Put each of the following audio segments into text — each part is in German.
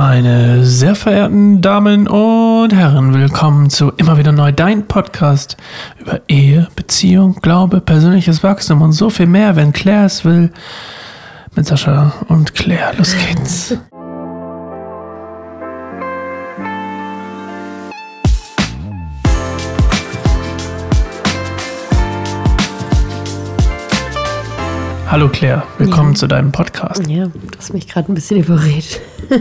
Meine sehr verehrten Damen und Herren, willkommen zu Immer wieder neu, dein Podcast über Ehe, Beziehung, Glaube, persönliches Wachstum und so viel mehr, wenn Claire es will. Mit Sascha und Claire. Los geht's. Hallo Claire, willkommen Ja. zu deinem Podcast. Ja, du hast mich gerade ein bisschen überredet.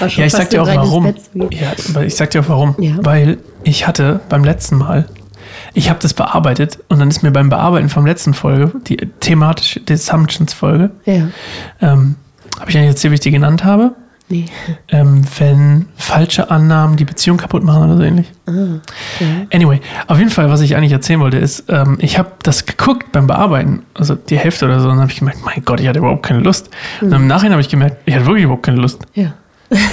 Ja, ich sag dir auch warum. Ja, ich sag dir auch warum. Ja. Weil ich hatte beim letzten Mal, ich habe das bearbeitet und dann ist mir beim Bearbeiten vom letzten Folge, die thematische Assumptions-Folge, Ja. ähm, habe ich eigentlich erzählt, wie ich die genannt habe? Nee. Ähm, wenn falsche Annahmen die Beziehung kaputt machen oder so ähnlich. Ah, okay. Anyway, auf jeden Fall, was ich eigentlich erzählen wollte, ist, ähm, ich habe das geguckt beim Bearbeiten, also die Hälfte oder so, und dann habe ich gemerkt, mein Gott, ich hatte überhaupt keine Lust. Und im Nachhinein habe ich gemerkt, ich hatte wirklich überhaupt keine Lust. Ja.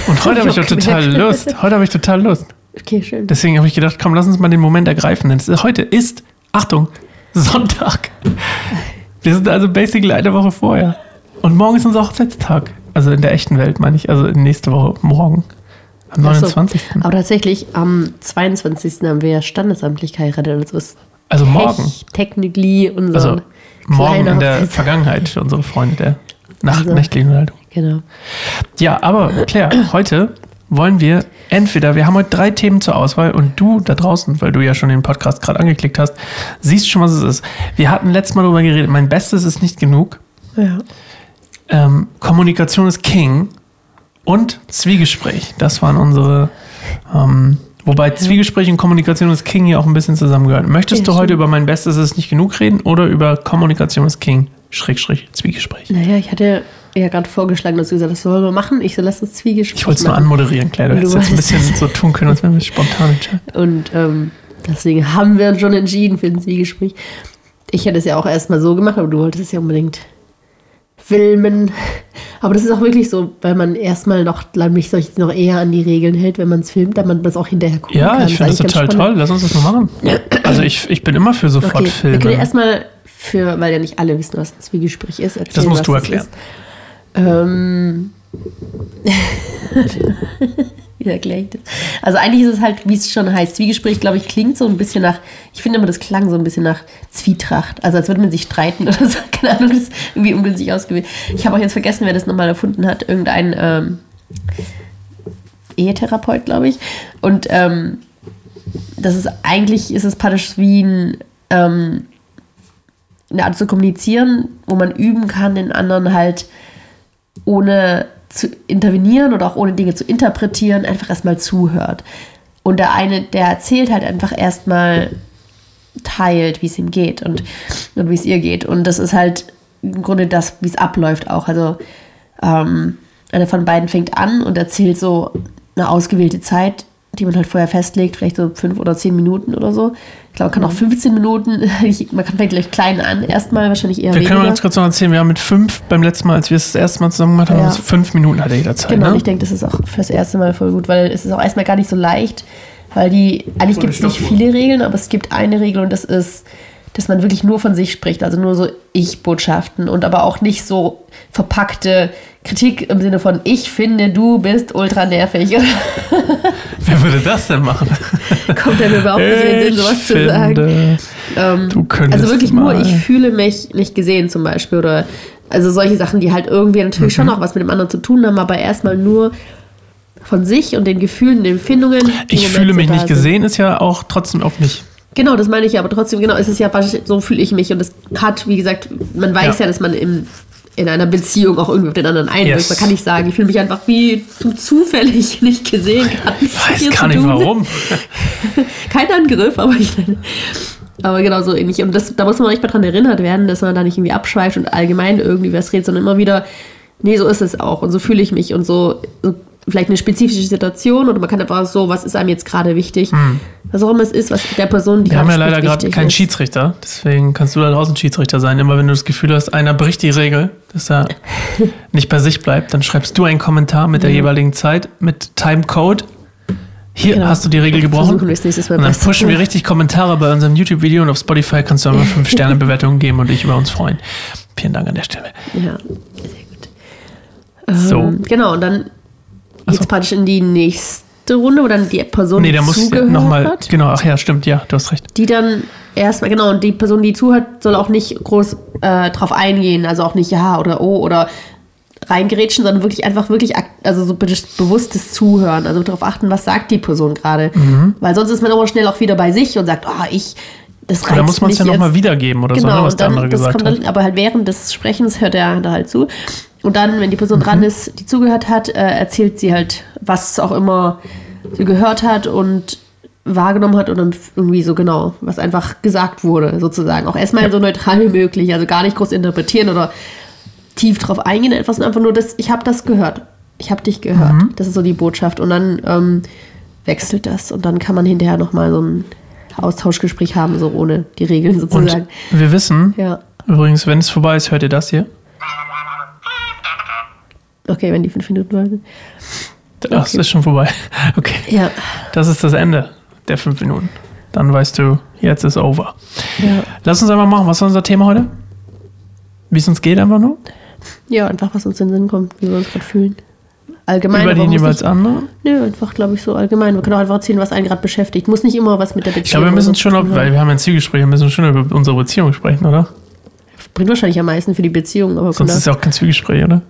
Und heute habe ich doch total. Lust. Heute habe ich total Lust. Okay, schön. Deswegen habe ich gedacht, komm, lass uns mal den Moment ergreifen. Denn ist, heute ist, Achtung, Sonntag. Wir sind also basically eine Woche vorher. Und morgen ist unser Hochzeitstag. Also in der echten Welt, meine ich. Also nächste Woche, morgen. Am Ach so. 29. Aber tatsächlich, am 22. haben wir ja standesamtlich geheiratet. Und so ist Also morgen. technically unser Also morgen in der Vergangenheit für unsere Freunde der Nacht, Also. nächtlichen Unterhaltung. Genau. Ja, aber Claire, heute wollen wir entweder, wir haben heute drei Themen zur Auswahl und du da draußen, weil du ja schon den Podcast gerade angeklickt hast, siehst schon, was es ist. Wir hatten letztes Mal darüber geredet, mein Bestes ist nicht genug. Ja. Ähm, Kommunikation ist King und Zwiegespräch. Das waren unsere. Ähm, wobei Zwiegespräch und Kommunikation ist King hier auch ein bisschen zusammengehören. Möchtest Ja, du heute über mein Bestes ist nicht genug reden oder über Kommunikation ist King, Schrägstrich, Zwiegespräch? Naja, ich hatte ja gerade vorgeschlagen, dass du gesagt hast, das wollen wir machen. Ich so, lass uns Zwiegespräch Ich wollte es nur anmoderieren, Claire. Du du hättest jetzt ein bisschen so tun können, als wenn wir spontan entscheiden. Und ähm, deswegen haben wir uns schon entschieden für ein Zwiegespräch. Ich hätte es ja auch erstmal so gemacht, aber du wolltest es ja unbedingt filmen. Aber das ist auch wirklich so, weil man erstmal noch, glaube ich, sich noch eher an die Regeln hält, wenn man es filmt, damit man das auch hinterher gucken Ja, kann. ich finde das total toll. Lass uns das mal machen. Also ich, ich bin immer für sofort Okay, wir können ja Filmen. erstmal für, weil ja nicht alle wissen, was ein Zwiegespräch ist. Erzählen, Das musst was du erklären. Ähm, wie erkläre ich das? Also eigentlich ist es halt, wie es schon heißt, Zwiegespräch, glaube ich, klingt so ein bisschen nach, ich finde immer, das klang so ein bisschen nach Zwietracht. Also als würde man sich streiten oder so. Keine Ahnung, das ist irgendwie ungünstig ausgewählt. Ich habe auch jetzt vergessen, wer das nochmal erfunden hat. Irgendein ähm, Ehetherapeut, glaube ich. Und ähm, das ist eigentlich, ist es praktisch wie ein, ähm, eine Art zu kommunizieren, wo man üben kann, den anderen halt ohne zu intervenieren oder auch ohne Dinge zu interpretieren, einfach erstmal zuhört. Und der eine, der erzählt halt einfach erstmal teilt, wie es ihm geht und, und wie es ihr geht. Und das ist halt im Grunde das, wie es abläuft auch. Also ähm, einer von beiden fängt an und erzählt so eine ausgewählte Zeit, die man halt vorher festlegt, vielleicht so fünf oder zehn Minuten oder so. Ich glaube, man kann auch 15 Minuten, ich- man kann vielleicht gleich klein an, erstmal wahrscheinlich eher Wir können mal weniger. ganz kurz noch erzählen, wir haben mit fünf beim letzten Mal, als wir es das erste Mal zusammen gemacht haben, Ja. uns fünf Minuten hatte jeder Zeit. Genau, und ne? ich denke, das ist auch fürs erste Mal voll gut, weil es ist auch erstmal gar nicht so leicht, weil die, eigentlich gibt es nicht viele Regeln, aber es gibt eine Regel und das ist, dass man wirklich nur von sich spricht, also nur so Ich-Botschaften und aber auch nicht so verpackte Kritik im Sinne von ich finde, du bist ultra nervig. Wer würde das denn machen? Kommt ja mir überhaupt nicht in den Sinn, sowas zu sagen. finde, Ähm, du könntest also wirklich mal. nur, ich fühle mich nicht gesehen zum Beispiel oder also solche Sachen, die halt irgendwie natürlich Mhm. schon auch was mit dem anderen zu tun haben, aber erstmal nur von sich und den Gefühlen, den Empfindungen. Ich fühle mich nicht gesehen, ist ja auch trotzdem auf mich. Genau, das meine ich ja, aber trotzdem, genau, es ist ja, so fühle ich mich und es hat, wie gesagt, man weiß Ja. ja, dass man im, in einer Beziehung auch irgendwie auf den anderen einwirkt. Yes. Man kann nicht sagen, ich fühle mich einfach wie du zufällig nicht gesehen. Mit Weiß gar zu nicht tun. warum. Kein Angriff, aber ich meine. Aber genau so ähnlich. Und das, da muss man nicht mehr dran erinnert werden, dass man da nicht irgendwie abschweift und allgemein irgendwie was redet, sondern immer wieder, nee, so ist es auch und so fühle ich mich und so, so vielleicht eine spezifische Situation oder man kann einfach so, was ist einem jetzt gerade wichtig, was auch immer es ist, was der Person, die Hm. Wir haben ja leider gerade keinen ist. Schiedsrichter, deswegen kannst du da draußen Schiedsrichter sein. Immer wenn du das Gefühl hast, einer bricht die Regel, dass er nicht bei sich bleibt, dann schreibst du einen Kommentar mit der jeweiligen Zeit, mit Timecode. Hier Genau. hast du die Regel gebrochen. Und dann pushen wir richtig Kommentare bei unserem YouTube-Video und auf Spotify kannst du immer 5 Sterne Bewertungen geben und dich über uns freuen. Vielen Dank an der Stelle. Ja, sehr gut. So. Ähm, genau, und dann Jetzt praktisch in die nächste Runde, wo dann die Person, Nee, die der muss zugehört nochmal. hat, Genau, ach ja, stimmt, ja, du hast recht. die dann erstmal, genau, und die Person, die zuhört, soll auch nicht groß äh, drauf eingehen, also auch nicht ja oder oh oder reingerätschen, sondern wirklich einfach wirklich, also so be- bewusstes Zuhören, also darauf achten, was sagt die Person gerade. Mhm. Weil sonst ist man immer schnell auch wieder bei sich und sagt, oh, ich, das reizt Da muss man es ja nochmal wiedergeben oder so, Genau, ne, was der dann, andere gesagt kommt hat. dann, aber halt während des Sprechens hört er da halt zu. Und dann, wenn die Person dran Mhm. ist, die zugehört hat, äh, erzählt sie halt, was auch immer sie gehört hat und wahrgenommen hat und dann irgendwie so genau, was einfach gesagt wurde, sozusagen. Auch erstmal so neutral wie möglich, also gar nicht groß interpretieren oder tief drauf eingehen, etwas einfach nur das, ich habe das gehört. Ich habe dich gehört. Mhm. Das ist so die Botschaft. Und dann ähm, wechselt das und dann kann man hinterher nochmal so ein Austauschgespräch haben, so ohne die Regeln Und sozusagen. wir wissen, Ja. übrigens, wenn es vorbei ist, hört ihr das hier. Okay, wenn die fünf Minuten waren. Das Okay. ist schon vorbei. Okay. Ja. Das ist das Ende der fünf Minuten. Dann weißt du, jetzt ist over. Ja. Lass uns einfach machen. Was ist unser Thema heute? Wie es uns geht, einfach nur? Ja, einfach was uns in den Sinn kommt, wie wir uns gerade fühlen. Allgemein. Über den jeweils anderen? Nö, einfach, glaube ich, so allgemein. Wir können auch einfach erzählen, was einen gerade beschäftigt. Muss nicht immer was mit der Beziehung Ich glaube, wir müssen schon, tun weil wir haben ein Zielgespräch, wir müssen schon über unsere Beziehung sprechen, oder? Bringt wahrscheinlich am meisten für die Beziehung, aber Sonst genau. ist es ja auch kein Zielgespräch, oder?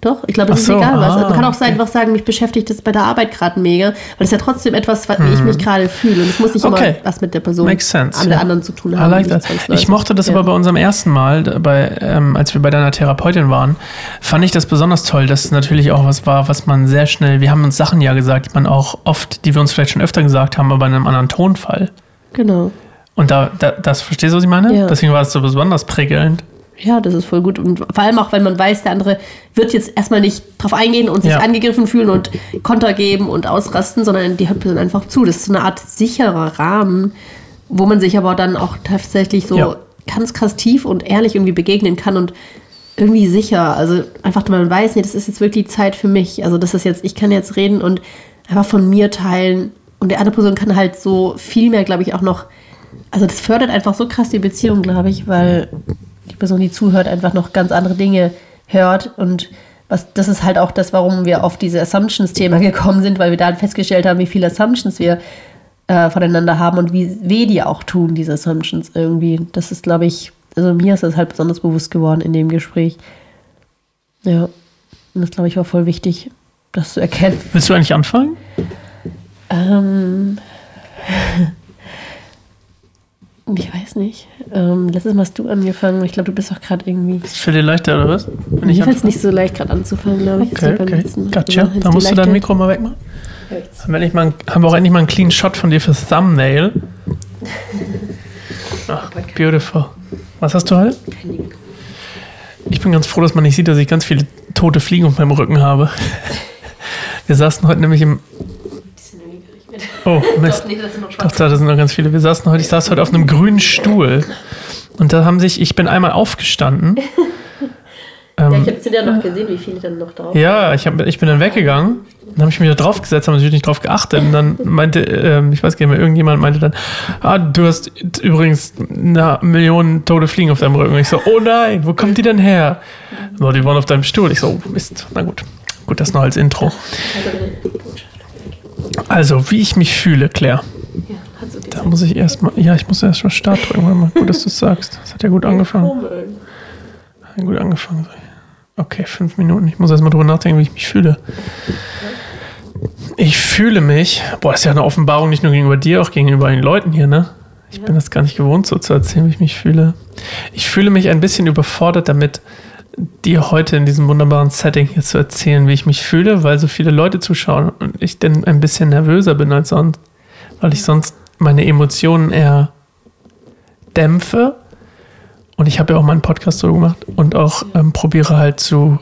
Doch, ich glaube, es ist so, egal was. ah, man kann auch okay. einfach sagen, mich beschäftigt das bei der Arbeit gerade mega, weil es ja trotzdem etwas, wie ich mich gerade fühle. Und es muss nicht. Okay. immer was mit der Person Makes sense, an der ja. anderen zu tun haben. like. Ich mochte das ja. aber bei unserem ersten Mal, bei, ähm, als wir bei deiner Therapeutin waren, fand ich das besonders toll, dass es natürlich auch was war, was man sehr schnell, wir haben uns Sachen ja gesagt, die man auch oft, die wir uns vielleicht schon öfter gesagt haben, aber in einem anderen Tonfall. Genau. Und da, da das verstehst du, was ich meine? Ja. Deswegen war es so besonders prickelnd. Ja, das ist voll gut. Und vor allem auch, wenn man weiß, der andere wird jetzt erstmal nicht drauf eingehen und sich Ja. angegriffen fühlen und Konter geben und ausrasten, sondern die hört Person einfach zu. Das ist so eine Art sicherer Rahmen, wo man sich aber dann auch tatsächlich so Ja. ganz krass tief und ehrlich irgendwie begegnen kann und irgendwie sicher. Also einfach, weil man weiß, nee, das ist jetzt wirklich Zeit für mich. Also das ist jetzt, ich kann jetzt reden und einfach von mir teilen. Und die andere Person kann halt so viel mehr, glaube ich, auch noch. Also das fördert einfach so krass die Beziehung, glaube ich, weil die Person, die zuhört, einfach noch ganz andere Dinge hört. Und was, das ist halt auch das, warum wir auf diese Assumptions-Thema gekommen sind, weil wir da festgestellt haben, wie viele Assumptions wir äh, voneinander haben und wie weh die auch tun, diese Assumptions irgendwie. Das ist, glaube ich, also mir ist das halt besonders bewusst geworden in dem Gespräch. Ja, und das, glaube ich, war voll wichtig, das zu erkennen. Willst du eigentlich anfangen? Ähm, ich weiß nicht. Ähm, letztes Mal hast du angefangen. Ich glaube, du bist auch gerade irgendwie. Ist für dir leichter, oder was? Wenn ich fällt nicht so leicht, gerade anzufangen, glaube ich. Okay, okay. Mal. Gotcha. Wenn's Da musst du dein Mikro mal wegmachen. Haben wir, mal, haben wir auch endlich mal einen clean Shot von dir fürs Thumbnail. Ach, beautiful. Was hast du heute? Ich bin ganz froh, dass man nicht sieht, dass ich ganz viele tote Fliegen auf meinem Rücken habe. Wir saßen heute nämlich im. Oh, Mist. Nee, das sind noch Doch, da sind noch ganz viele. Wir saßen heute, ich saß heute auf einem grünen Stuhl. Und da haben sich, ich bin einmal aufgestanden. Ja, ich habe ja noch gesehen, wie viele dann noch drauf ja, ich, hab, ich bin dann weggegangen. Dann habe ich mich da draufgesetzt, habe natürlich nicht drauf geachtet. Und dann meinte, ähm, ich weiß gar nicht mehr, irgendjemand meinte dann, ah, du hast übrigens eine Million tote Fliegen auf deinem Rücken. Und ich so, oh nein, wo kommt die denn her? So, die waren auf deinem Stuhl. Ich so, oh, Mist. Na gut. Gut, das noch als Intro. Also. Also, wie ich mich fühle, Claire. Ja, Da muss ich erstmal, ja, ich muss erst mal Start drücken. Gut, dass du es sagst. Das hat ja gut angefangen. Hat gut angefangen. Okay, fünf Minuten. Ich muss erstmal drüber nachdenken, wie ich mich fühle. Ich fühle mich, boah, das ist ja eine Offenbarung nicht nur gegenüber dir, auch gegenüber den Leuten hier, ne? Ich bin das gar nicht gewohnt, so zu erzählen, wie ich mich fühle. Ich fühle mich ein bisschen überfordert damit, dir heute in diesem wunderbaren Setting hier zu erzählen, wie ich mich fühle, weil so viele Leute zuschauen und ich dann ein bisschen nervöser bin als sonst, weil ich sonst meine Emotionen eher dämpfe. Und ich habe ja auch meinen Podcast so gemacht und auch ähm, probiere halt zu,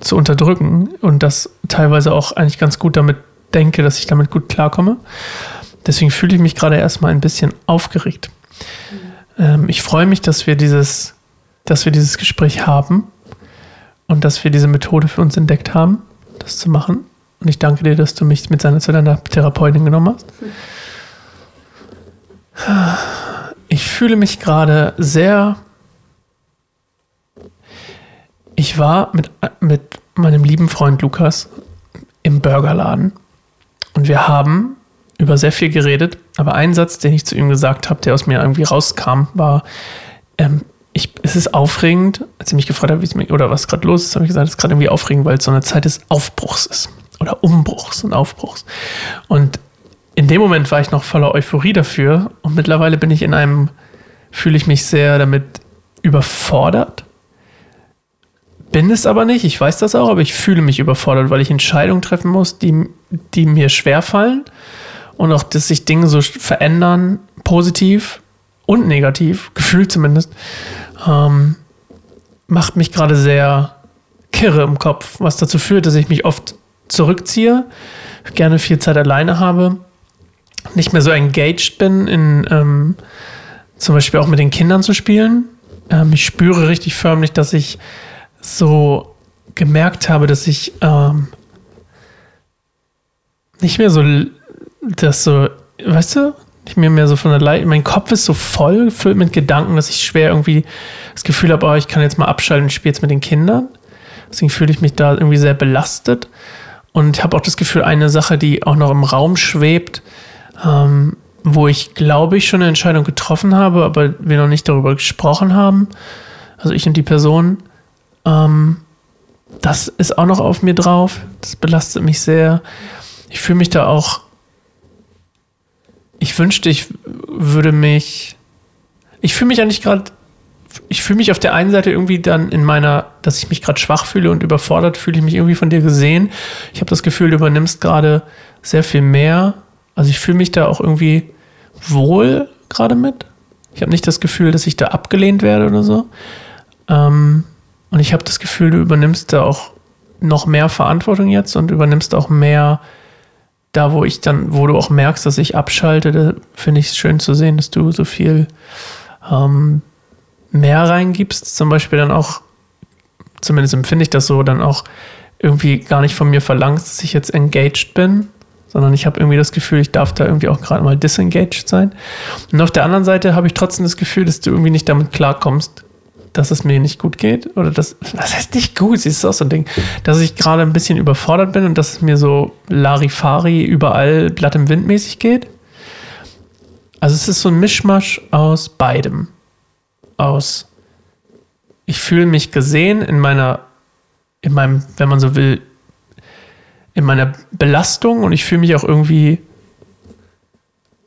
zu unterdrücken und das teilweise auch eigentlich ganz gut damit denke, dass ich damit gut klarkomme. Deswegen fühle ich mich gerade erstmal ein bisschen aufgeregt. Ähm, ich freue mich, dass wir dieses, dass wir dieses Gespräch haben und dass wir diese Methode für uns entdeckt haben, das zu machen. Und ich danke dir, dass du mich mit seiner zu deiner Therapeutin genommen hast. Ich fühle mich gerade sehr. Ich war mit, mit meinem lieben Freund Lukas im Burgerladen. Und wir haben über sehr viel geredet, aber ein Satz, den ich zu ihm gesagt habe, der aus mir irgendwie rauskam, war, ähm, ich, es ist aufregend, als er mich gefragt es mir, oder was gerade los ist, habe ich gesagt, es ist gerade irgendwie aufregend, weil es so eine Zeit des Aufbruchs ist. Oder Umbruchs und Aufbruchs. Und in dem Moment war ich noch voller Euphorie dafür und mittlerweile bin ich in einem, fühle ich mich sehr damit überfordert. Bin es aber nicht, ich weiß das auch, aber ich fühle mich überfordert, weil ich Entscheidungen treffen muss, die, die mir schwerfallen und auch, dass sich Dinge so verändern, positiv und negativ, gefühlt zumindest, ähm, macht mich gerade sehr kirre im Kopf, was dazu führt, dass ich mich oft zurückziehe, gerne viel Zeit alleine habe, nicht mehr so engaged bin, in ähm, zum Beispiel auch mit den Kindern zu spielen. Ähm, ich spüre richtig förmlich, dass ich so gemerkt habe, dass ich ähm, nicht mehr so das so, weißt du, nicht mehr mehr so von der Leid. Mein Kopf ist so voll gefüllt mit Gedanken, dass ich schwer irgendwie das Gefühl habe, oh, ich kann jetzt mal abschalten und spiele jetzt mit den Kindern. Deswegen fühle ich mich da irgendwie sehr belastet und habe auch das Gefühl, eine Sache, die auch noch im Raum schwebt, ähm, wo ich glaube ich schon eine Entscheidung getroffen habe, aber wir noch nicht darüber gesprochen haben. Also ich und die Person. Ähm, das ist auch noch auf mir drauf. Das belastet mich sehr. Ich fühle mich da auch ich wünschte, ich würde mich. Ich fühle mich eigentlich gerade. Ich fühle mich auf der einen Seite irgendwie dann in meiner, dass ich mich gerade schwach fühle und überfordert, fühle ich mich irgendwie von dir gesehen. Ich habe das Gefühl, du übernimmst gerade sehr viel mehr. Also ich fühle mich da auch irgendwie wohl gerade mit. Ich habe nicht das Gefühl, dass ich da abgelehnt werde oder so. Ähm, und ich habe das Gefühl, du übernimmst da auch noch mehr Verantwortung jetzt und übernimmst auch mehr da, wo ich dann, wo du auch merkst, dass ich abschalte, finde ich es schön zu sehen, dass du so viel ähm, mehr reingibst. Zum Beispiel dann auch, zumindest empfinde ich das so, dann auch irgendwie gar nicht von mir verlangst, dass ich jetzt engaged bin, sondern ich habe irgendwie das Gefühl, ich darf da irgendwie auch gerade mal disengaged sein. Und auf der anderen Seite habe ich trotzdem das Gefühl, dass du irgendwie nicht damit klarkommst, dass es mir nicht gut geht. Oder das, das heißt nicht gut, das ist auch so ein Ding, dass ich gerade ein bisschen überfordert bin und dass es mir so Larifari überall Blatt im Wind mäßig geht. Also es ist so ein Mischmasch aus beidem. Aus ich fühle mich gesehen in meiner, in meinem, wenn man so will, in meiner Belastung und ich fühle mich auch irgendwie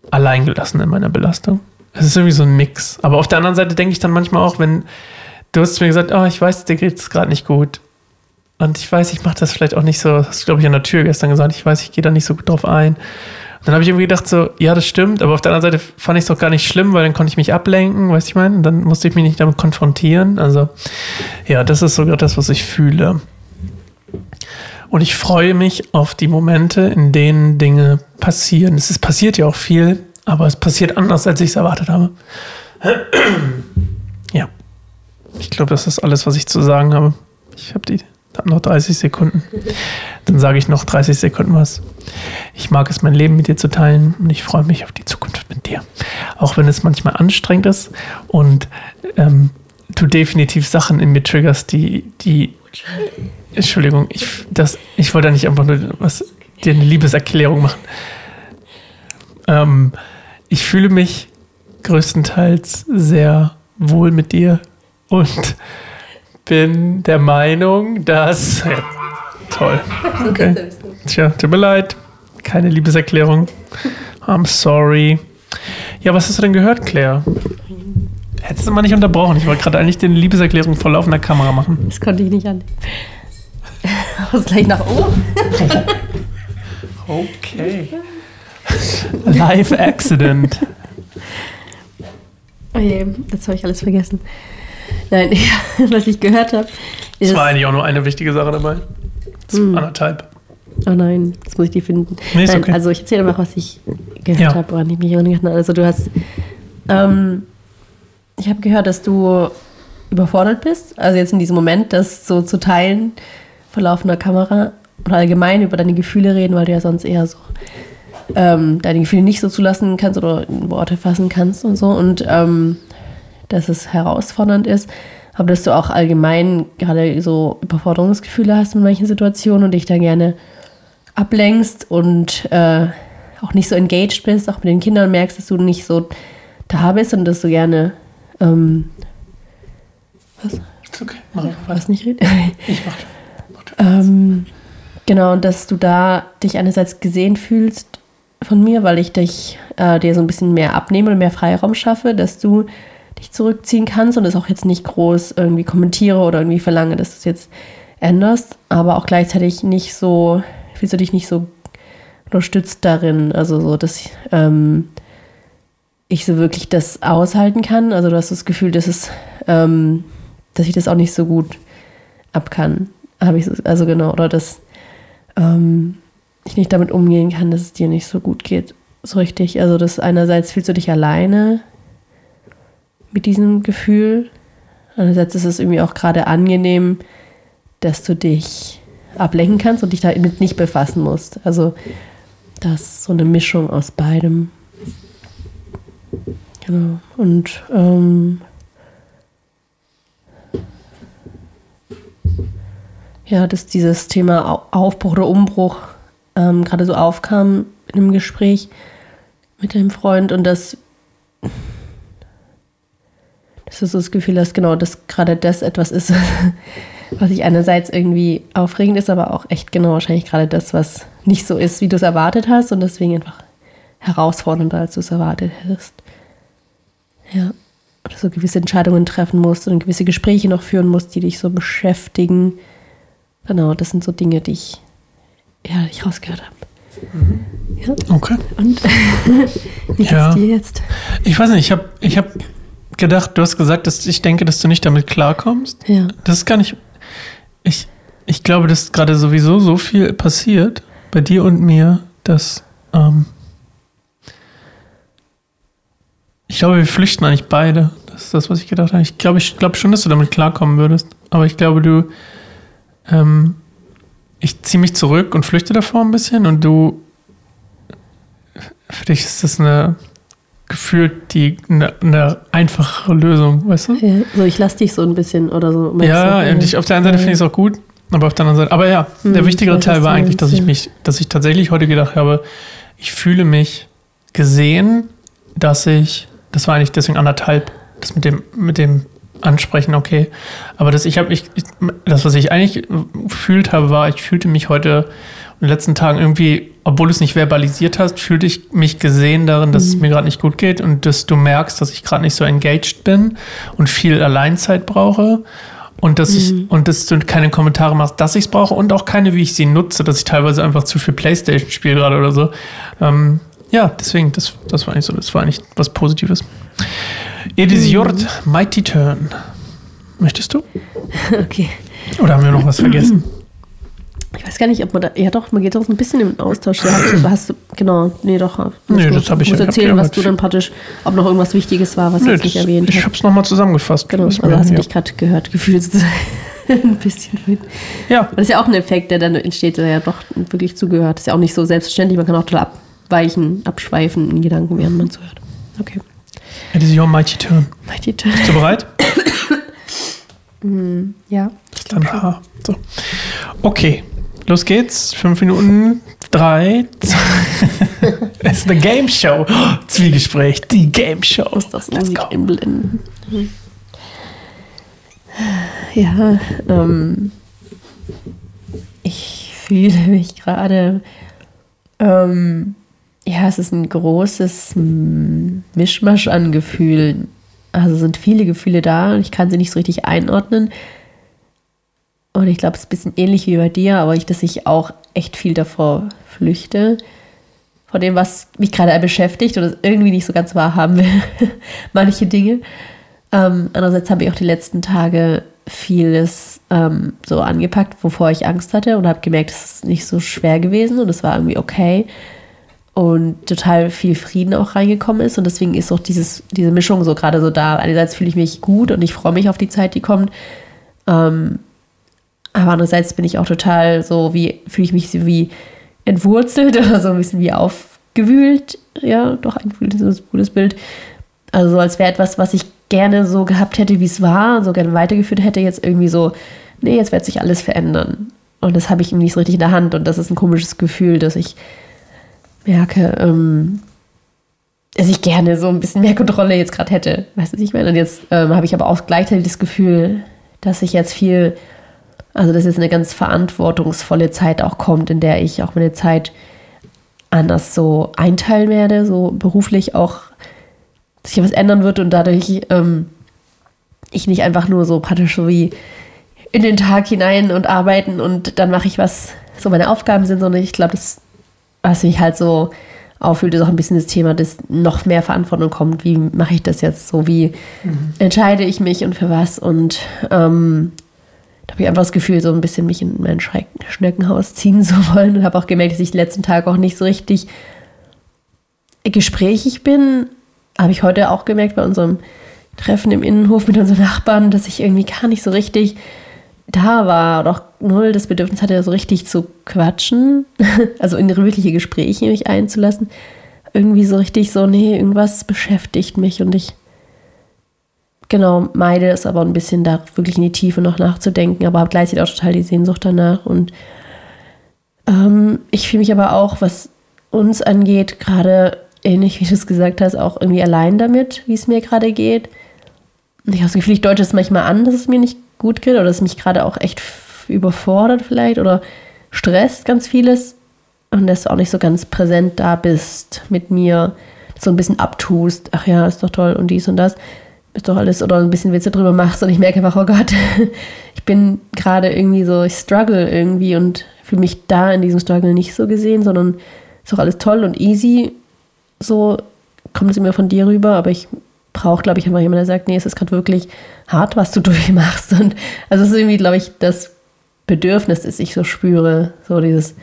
alleingelassen in meiner Belastung. Es ist irgendwie so ein Mix. Aber auf der anderen Seite denke ich dann manchmal auch, wenn, du hast mir gesagt, oh, ich weiß, dir geht es gerade nicht gut. Und ich weiß, ich mache das vielleicht auch nicht so, das hast du, glaube ich, an der Tür gestern gesagt, ich weiß, ich gehe da nicht so gut drauf ein. Und dann habe ich irgendwie gedacht, so, ja, das stimmt, aber auf der anderen Seite fand ich es doch gar nicht schlimm, weil dann konnte ich mich ablenken, weißt du, ich meine? Dann musste ich mich nicht damit konfrontieren. Also, ja, das ist sogar das, was ich fühle. Und ich freue mich auf die Momente, in denen Dinge passieren. Es ist, passiert ja auch viel, aber es passiert anders, als ich es erwartet habe. ja. Ich glaube, das ist alles, was ich zu sagen habe. Ich habe die noch 30 Sekunden. Dann sage ich noch 30 Sekunden was. Ich mag es, mein Leben mit dir zu teilen und ich freue mich auf die Zukunft mit dir. Auch wenn es manchmal anstrengend ist und ähm, du definitiv Sachen in mir triggerst, die, die. Entschuldigung, ich, das, ich wollte nicht einfach nur was, dir eine Liebeserklärung machen. Ähm, ich fühle mich größtenteils sehr wohl mit dir und bin der Meinung, dass. Ja, toll. Okay. Tja, tut mir leid. Keine Liebeserklärung. I'm sorry. Ja, was hast du denn gehört, Claire? Hättest du mal nicht unterbrochen. Ich wollte gerade eigentlich die Liebeserklärung vor laufender Kamera machen. Das konnte ich nicht an. Aus gleich nach oben. okay. Live Accident. Oh je, jetzt habe ich alles vergessen. Nein, was ich gehört habe. Es war eigentlich auch nur eine wichtige Sache dabei. Hm. Anderthalb. Oh nein, jetzt muss ich die finden. Nee, nein, okay. Also ich erzähle mal, was ich gehört ja. habe, woran ich mich erinnert habe. Also du hast, ähm, ich habe gehört, dass du überfordert bist. Also jetzt in diesem Moment, das so zu teilen vor laufender Kamera oder allgemein über deine Gefühle reden, weil du ja sonst eher so ähm, deine Gefühle nicht so zulassen kannst oder in Worte fassen kannst und so. Und ähm, dass es herausfordernd ist, aber dass du auch allgemein gerade so Überforderungsgefühle hast in manchen Situationen und dich dann gerne ablenkst und äh, auch nicht so engaged bist, auch mit den Kindern merkst, dass du nicht so da bist und dass du gerne ähm, was? Ist okay, mach einfach Was nicht reden? Ich mach. ähm, genau, und dass du da dich einerseits gesehen fühlst von mir, weil ich dich äh, dir so ein bisschen mehr abnehme und mehr Freiraum schaffe, dass du dich zurückziehen kannst und das auch jetzt nicht groß irgendwie kommentiere oder irgendwie verlange, dass du es jetzt änderst, aber auch gleichzeitig nicht so, fühlst du dich nicht so unterstützt darin, also so, dass ähm, ich so wirklich das aushalten kann. Also du hast das Gefühl, dass es, ähm, dass ich das auch nicht so gut ab kann. Habe ich so, also genau, oder dass ähm, ich nicht damit umgehen kann, dass es dir nicht so gut geht. So richtig. Also das einerseits fühlst du dich alleine mit diesem Gefühl. Andererseits ist es irgendwie auch gerade angenehm, dass du dich ablenken kannst und dich damit nicht befassen musst. Also das ist so eine Mischung aus beidem. Genau. Und ähm, ja, dass dieses Thema Au- Aufbruch oder Umbruch ähm, gerade so aufkam in einem Gespräch mit dem Freund und dass, dass du so das Gefühl hast, genau, dass gerade das etwas ist, was sich einerseits irgendwie aufregend ist, aber auch echt genau wahrscheinlich gerade das, was nicht so ist, wie du es erwartet hast und deswegen einfach herausfordernder, als du es erwartet hättest. Ja. Oder so gewisse Entscheidungen treffen musst und gewisse Gespräche noch führen musst, die dich so beschäftigen. Genau, das sind so Dinge, die ich, ja, ich rausgehört habe. Ja, Okay. und wie geht's Ja. dir jetzt? Ich weiß nicht, ich habe ich hab gedacht, du hast gesagt, dass ich denke, dass du nicht damit klarkommst. Ja. Das ist gar nicht. Ich, ich glaube, dass gerade sowieso so viel passiert bei dir und mir, dass. Ähm, ich glaube, wir flüchten eigentlich beide. Das ist das, was ich gedacht habe. Ich glaube ich glaube schon, dass du damit klarkommen würdest. Aber ich glaube, du. Ähm, ich ziehe mich zurück und flüchte davor ein bisschen und du. Für dich ist das eine gefühlt die eine, eine einfachere Lösung, weißt du? ja. So, ich lasse dich so ein bisschen oder so. Ja, du? und ich, auf der einen Seite finde ich es auch gut, aber auf der anderen Seite. Aber ja, der Hm, wichtigere Teil war eigentlich, dass ich mich, dass ich tatsächlich heute gedacht habe, ich fühle mich gesehen, dass ich, das war eigentlich deswegen anderthalb, das mit dem, mit dem Ansprechen, okay. Aber das, ich habe, ich, ich, das, was ich eigentlich gefühlt habe, war, ich fühlte mich heute in den letzten Tagen irgendwie, obwohl du es nicht verbalisiert hast, fühlte ich mich gesehen darin, dass es Mhm. mir gerade nicht gut geht und dass du merkst, dass ich gerade nicht so engaged bin und viel Alleinzeit brauche. Und dass Mhm. ich, und dass du keine Kommentare machst, dass ich es brauche und auch keine, wie ich sie nutze, dass ich teilweise einfach zu viel Playstation spiele gerade oder so. Ähm, ja, deswegen, das, das war eigentlich so, das war eigentlich was Positives. It is your mighty turn. Möchtest du? Okay. Oder haben wir noch was vergessen? Ich weiß gar nicht, ob man da. Ja, doch, man geht doch so ein bisschen im Austausch. Da hast du, hast genau, nee, doch. Nee, du das hab ich- musst erzählen, ja was du dann praktisch, ob noch irgendwas Wichtiges war, was Nö, ich nicht das, erwähnt ich habe. habe es nochmal zusammengefasst. Genau, was also mir- hast du ja. dich gerade gehört, gefühlt sozusagen. ein bisschen. Ja, das ist ja auch ein Effekt, der dann entsteht, der ja doch wirklich zugehört. Das ist ja auch nicht so selbstverständlich. Man kann auch total abweichen, abschweifen in Gedanken, während man zuhört. Okay. It is your mighty turn. Mighty Turn. Bist du bereit? Ja. Dann ha. So. Okay, los geht's. Fünf Minuten. Drei. zwei- Es ist eine Game Show. Zwiegespräch, die Game Show. muss das Musik einblenden. Ja, ähm, ich fühle mich gerade, ähm, ja, es ist ein großes mm, Mischmasch an Gefühlen. Also sind viele Gefühle da und ich kann sie nicht so richtig einordnen. Und ich glaube, es ist ein bisschen ähnlich wie bei dir, aber ich, dass ich auch echt viel davor flüchte. Vor dem, was mich gerade beschäftigt oder irgendwie nicht so ganz wahrhaben will. Manche Dinge. Ähm, andererseits habe ich auch die letzten Tage vieles ähm, so angepackt, wovor ich Angst hatte und habe gemerkt, es ist nicht so schwer gewesen und es war irgendwie okay und total viel Frieden auch reingekommen ist und deswegen ist auch dieses, diese Mischung so gerade so da. Einerseits fühle ich mich gut und ich freue mich auf die Zeit, die kommt. Ähm, aber andererseits bin ich auch total so, wie fühle ich mich so wie entwurzelt oder so ein bisschen wie aufgewühlt. Ja, doch, eingewühlt ist ein gutes Bild. Also so als wäre etwas, was ich gerne so gehabt hätte, wie es war, so gerne weitergeführt hätte, jetzt irgendwie so, nee, jetzt wird sich alles verändern. Und das habe ich nicht so richtig in der Hand. Und das ist ein komisches Gefühl, dass ich merke, ähm, dass ich gerne so ein bisschen mehr Kontrolle jetzt gerade hätte. Weißt du, ich meine? Und jetzt ähm, habe ich aber auch gleichzeitig das Gefühl, dass ich jetzt viel, also dass jetzt eine ganz verantwortungsvolle Zeit auch kommt, in der ich auch meine Zeit anders so einteilen werde, so beruflich auch sich was ändern wird und dadurch ähm, ich nicht einfach nur so praktisch so wie in den Tag hinein und arbeiten und dann mache ich was so meine Aufgaben sind, sondern ich glaube, das, was mich halt so auffühlt, ist auch ein bisschen das Thema, dass noch mehr Verantwortung kommt. Wie mache ich das jetzt so? Wie mhm. entscheide ich mich und für was? Und ähm, da habe ich einfach das Gefühl, so ein bisschen mich in mein Schneckenhaus ziehen zu wollen und habe auch gemerkt, dass ich den letzten Tag auch nicht so richtig gesprächig bin. Habe ich heute auch gemerkt bei unserem Treffen im Innenhof mit unseren Nachbarn, dass ich irgendwie gar nicht so richtig da war auch null das Bedürfnis hatte, so richtig zu quatschen, also in wirkliche Gespräche mich einzulassen. Irgendwie so richtig so, nee, irgendwas beschäftigt mich und ich genau meide es aber ein bisschen da wirklich in die Tiefe noch nachzudenken, aber habe gleichzeitig auch total die Sehnsucht danach und ähm, ich fühle mich aber auch, was uns angeht, gerade ähnlich wie du es gesagt hast, auch irgendwie allein damit, wie es mir gerade geht. Und ich habe das Gefühl, ich deute es manchmal an, dass es mir nicht gut geht oder dass mich gerade auch echt überfordert vielleicht oder stresst ganz vieles und dass du auch nicht so ganz präsent da bist mit mir, so ein bisschen abtust, ach ja, ist doch toll und dies und das, ist doch alles oder ein bisschen Witze drüber machst und ich merke einfach, oh Gott, ich bin gerade irgendwie so, ich struggle irgendwie und fühle mich da in diesem Struggle nicht so gesehen, sondern ist doch alles toll und easy, so kommt es immer von dir rüber, aber ich brauche, glaube ich, einfach jemand, der sagt, nee, es ist gerade wirklich hart, was du durchmachst. Und also es ist irgendwie, glaube ich, das Bedürfnis, das ich so spüre, so dieses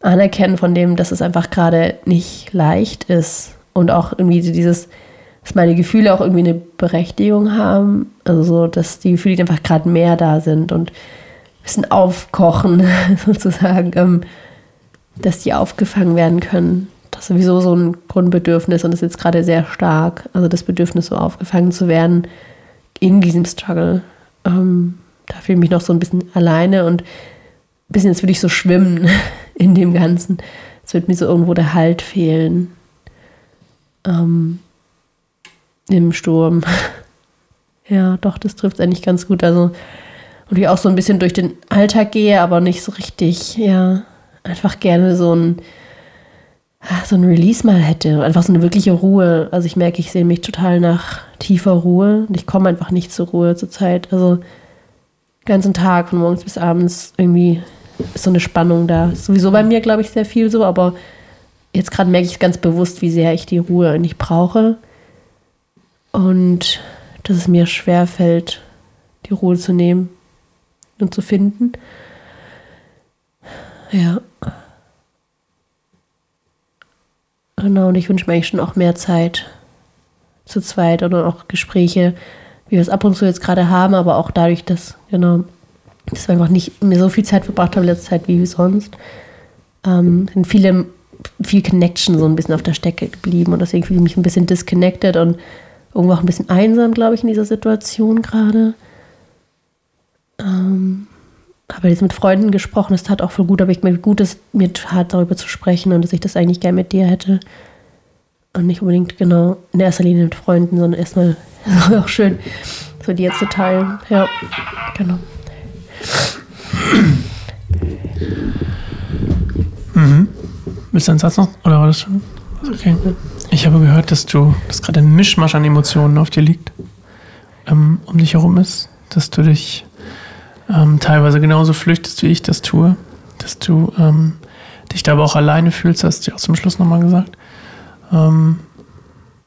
Anerkennen von dem, dass es einfach gerade nicht leicht ist. Und auch irgendwie dieses, dass meine Gefühle auch irgendwie eine Berechtigung haben, also so, dass die Gefühle einfach gerade mehr da sind und ein bisschen aufkochen sozusagen, ähm, dass die aufgefangen werden können sowieso so ein Grundbedürfnis und ist jetzt gerade sehr stark. Also das Bedürfnis, so aufgefangen zu werden in diesem Struggle. Ähm, da fühle ich mich noch so ein bisschen alleine und ein bisschen, jetzt würde ich so schwimmen in dem Ganzen. Es wird mir so irgendwo der Halt fehlen. Ähm, Im Sturm. ja, doch, das trifft eigentlich ganz gut. Also, und ich auch so ein bisschen durch den Alltag gehe, aber nicht so richtig, ja, einfach gerne so ein so ein Release mal hätte. Einfach so eine wirkliche Ruhe. Also ich merke, ich sehe mich total nach tiefer Ruhe und ich komme einfach nicht zur Ruhe zurzeit. Also den ganzen Tag, von morgens bis abends, irgendwie ist so eine Spannung da. Sowieso bei mir, glaube ich, sehr viel so, aber jetzt gerade merke ich ganz bewusst, wie sehr ich die Ruhe eigentlich brauche. Und dass es mir schwer fällt, die Ruhe zu nehmen und zu finden. Ja. Genau, und ich wünsche mir eigentlich schon auch mehr Zeit zu zweit oder auch Gespräche, wie wir es ab und zu jetzt gerade haben, aber auch dadurch, dass, genau, dass wir einfach nicht mehr so viel Zeit verbracht haben in letzter Zeit wie sonst, ähm, sind viele, viel Connection so ein bisschen auf der Stecke geblieben und deswegen fühle ich mich ein bisschen disconnected und irgendwo auch ein bisschen einsam, glaube ich, in dieser Situation gerade. Ähm, habe jetzt mit Freunden gesprochen, es tat auch voll gut, aber ich mir gut, dass mir tat, darüber zu sprechen und dass ich das eigentlich gerne mit dir hätte. Und nicht unbedingt genau in erster Linie mit Freunden, sondern erstmal auch schön, so dir zu teilen. Ja, genau. Mhm. Willst du einen Satz noch? Oder war das schon? Okay. Ich habe gehört, dass du, dass gerade ein Mischmasch an Emotionen auf dir liegt, ähm, um dich herum ist, dass du dich ähm, teilweise genauso flüchtest, wie ich das tue, dass du ähm, dich da aber auch alleine fühlst, hast du ja auch zum Schluss nochmal gesagt. Ähm,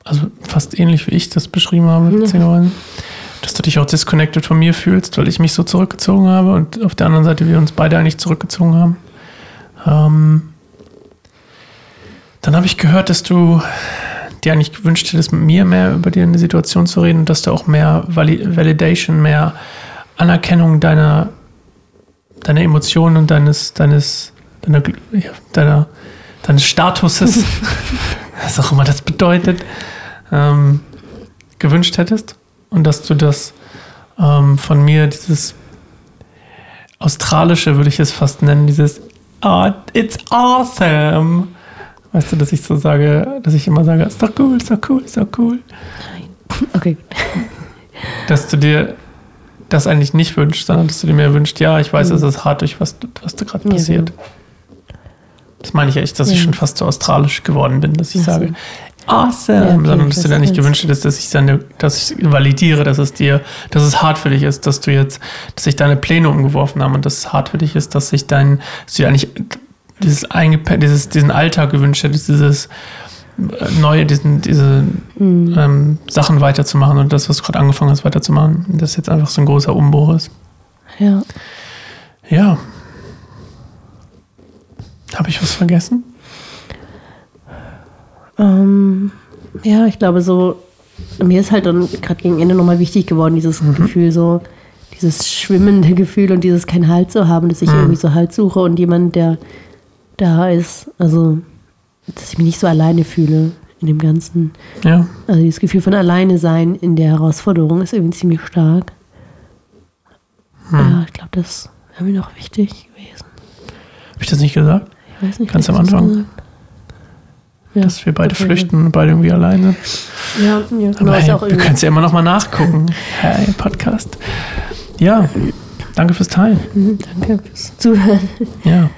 also fast ähnlich wie ich das beschrieben habe, mhm. dass du dich auch disconnected von mir fühlst, weil ich mich so zurückgezogen habe und auf der anderen Seite wir uns beide eigentlich zurückgezogen haben. Ähm, dann habe ich gehört, dass du dir eigentlich gewünscht hättest, mit mir mehr über die Situation zu reden und dass du auch mehr Validation, mehr Anerkennung deiner, deiner Emotionen und deines, deines, deiner, deiner, deines Statuses, was auch immer das bedeutet, ähm, gewünscht hättest und dass du das ähm, von mir, dieses Australische würde ich es fast nennen, dieses oh, it's awesome. Weißt du, dass ich so sage, dass ich immer sage, ist doch cool, ist doch cool, ist doch cool. Okay. Dass du dir das eigentlich nicht wünschst, sondern dass du dir mehr wünschst, ja, ich weiß, es ist hart durch was, was da gerade Ja, passiert. genau. Das meine ich echt, dass ich Ja. schon fast so australisch geworden bin, dass ich Ach so. sage, awesome, Ja, okay, sondern dass du dir nicht gewünscht hättest, dass ich dann, dass ich validiere, dass es dir, dass es hart für dich ist, dass du jetzt, dass sich deine Pläne umgeworfen haben und dass es hart für dich ist, dass sich dein, dass du dir eigentlich dieses dieses, diesen Alltag gewünscht hättest, dieses neue, diesen, diese Mhm. ähm, Sachen weiterzumachen und das, was gerade angefangen hast, weiterzumachen, dass jetzt einfach so ein großer Umbruch ist. Ja. Ja. Habe ich was vergessen? Ähm, ja, ich glaube so, mir ist halt dann gerade gegen Ende nochmal wichtig geworden, dieses Mhm. Gefühl so, dieses schwimmende Gefühl und dieses keinen Halt zu haben, dass ich Mhm. irgendwie so Halt suche und jemand, der da ist, also, dass ich mich nicht so alleine fühle in dem Ganzen. Ja. Also dieses Gefühl von alleine sein in der Herausforderung ist irgendwie ziemlich stark. Hm. Ja, ich glaube, das wäre mir noch wichtig gewesen. Habe ich das nicht gesagt? Ich weiß nicht, Ganz am Anfang. sagen. Ja, Dass wir beide okay. flüchten und beide irgendwie alleine. Ja, ja genau. Aber hey, auch du kannst ja immer noch mal nachgucken. Hey, Podcast. Ja, danke fürs Teilen. Mhm, Danke fürs Zuhören. Ja.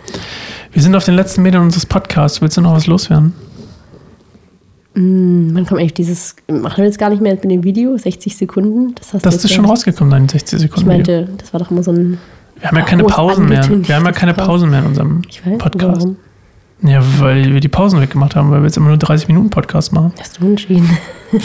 Wir sind auf den letzten Metern unseres Podcasts. Willst du noch was loswerden? Mm, Man kommt eigentlich dieses, machen wir jetzt gar nicht mehr mit dem Video, 60 Sekunden. Das, hast Das ist schon rausgekommen, dein 60 Ich Sekunden. Video. meinte, das war doch immer so ein. Wir haben ja keine Pausen mehr. Wir haben ja keine Pausen mehr in unserem Ich weiß Podcast. warum. Ja, weil wir die Pausen weggemacht haben, weil wir jetzt immer nur 30 Minuten Podcast machen. Hast du entschieden. Du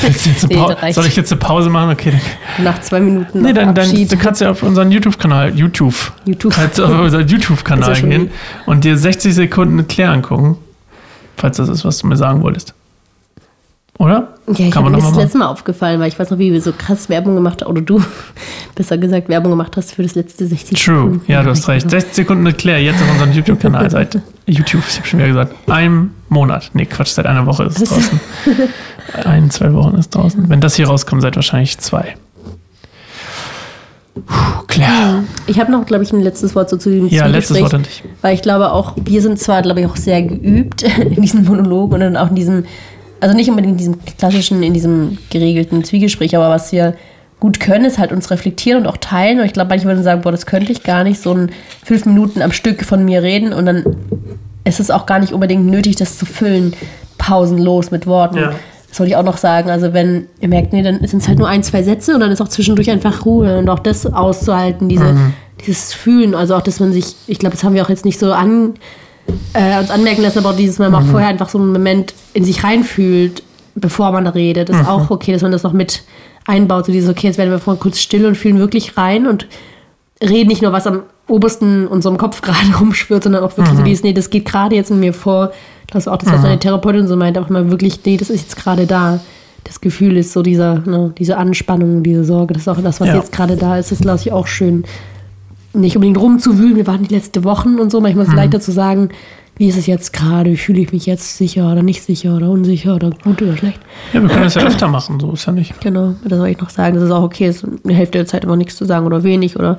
Nee. Soll ich jetzt eine Pause machen? Okay, dann Nach zwei Minuten Nee, dann, dann du kannst ja auf unseren YouTube-Kanal, YouTube, YouTube. kannst du auf unseren YouTube-Kanal ja gehen und dir 60 Sekunden Claire angucken, falls das ist, was du mir sagen wolltest. Oder? Ja, ich habe mir das machen. letzte Mal aufgefallen, weil ich weiß noch, wie wir so krass Werbung gemacht haben, oder du, besser gesagt, Werbung gemacht hast für das letzte 60 True, Sekunden. ja, du hast recht. 60 Sekunden mit Claire, jetzt auf unserem YouTube-Kanal seit YouTube, ich habe schon wieder gesagt, einem Monat. Nee, Quatsch, seit einer Woche ist es draußen. Ein, zwei Wochen ist draußen. Wenn das hier rauskommt, seid wahrscheinlich zwei. Puh, Claire. Ich habe noch, glaube ich, ein letztes Wort so zu dem Ja, letztes Wort an dich. Weil ich glaube auch, wir sind zwar, glaube ich, auch sehr geübt in diesen Monologen und dann auch in diesem, also nicht unbedingt in diesem klassischen, in diesem geregelten Zwiegespräch, aber was wir gut können, ist halt uns reflektieren und auch teilen. Und ich glaube, manche würden sagen, boah, das könnte ich gar nicht, so ein fünf Minuten am Stück von mir reden und dann ist es auch gar nicht unbedingt nötig, das zu füllen, pausenlos mit Worten. Ja. Das wollte ich auch noch sagen. Also wenn ihr merkt, nee, dann sind es halt nur ein, zwei Sätze und dann ist auch zwischendurch einfach Ruhe und auch das auszuhalten, diese, dieses Fühlen. Also auch, dass man sich, ich glaube, das haben wir auch jetzt nicht so an, äh, uns anmerken lassen, aber dieses Mal auch vorher einfach so einen Moment in sich reinfühlt, bevor man redet. Ist auch okay, dass man das noch mit einbaut. So dieses, okay, jetzt werden wir vorhin kurz still und fühlen wirklich rein und reden nicht nur, was am obersten unserem Kopf gerade rumschwirrt, sondern auch wirklich so dieses, nee, das geht gerade jetzt in mir vor. Das ist auch das, was meine Therapeutin so meint, auch mal wirklich, nee, das ist jetzt gerade da. Das Gefühl ist so dieser, ne, diese Anspannung, diese Sorge, das ist auch das, was Ja. jetzt gerade da ist, das lasse ich auch schön. Nicht unbedingt rumzuwühlen, wir waren die letzten Wochen und so, manchmal ist es leichter zu sagen, wie ist es jetzt gerade, fühle ich mich jetzt sicher oder nicht sicher oder unsicher oder gut oder schlecht. Ja, wir können das ja öfter machen, so ist ja nicht. Genau, das soll ich noch sagen, dass es auch okay ist, eine Hälfte der Zeit immer nichts zu sagen oder wenig oder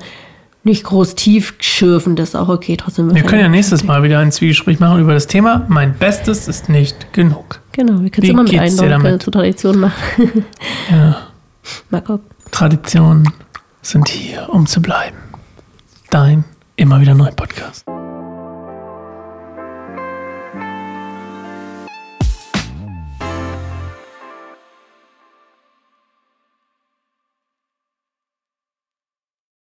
nicht groß tief schürfen, das ist auch okay. Trotzdem Wir können ja nächstes Mal wieder ein Zwiegespräch machen über das Thema Mein Bestes ist nicht genug. Genau, wir können Wie es immer mit einbauen, zur Tradition machen. Ja, Mag auch. Traditionen sind hier, um zu bleiben. Dein immer wieder neu Podcast.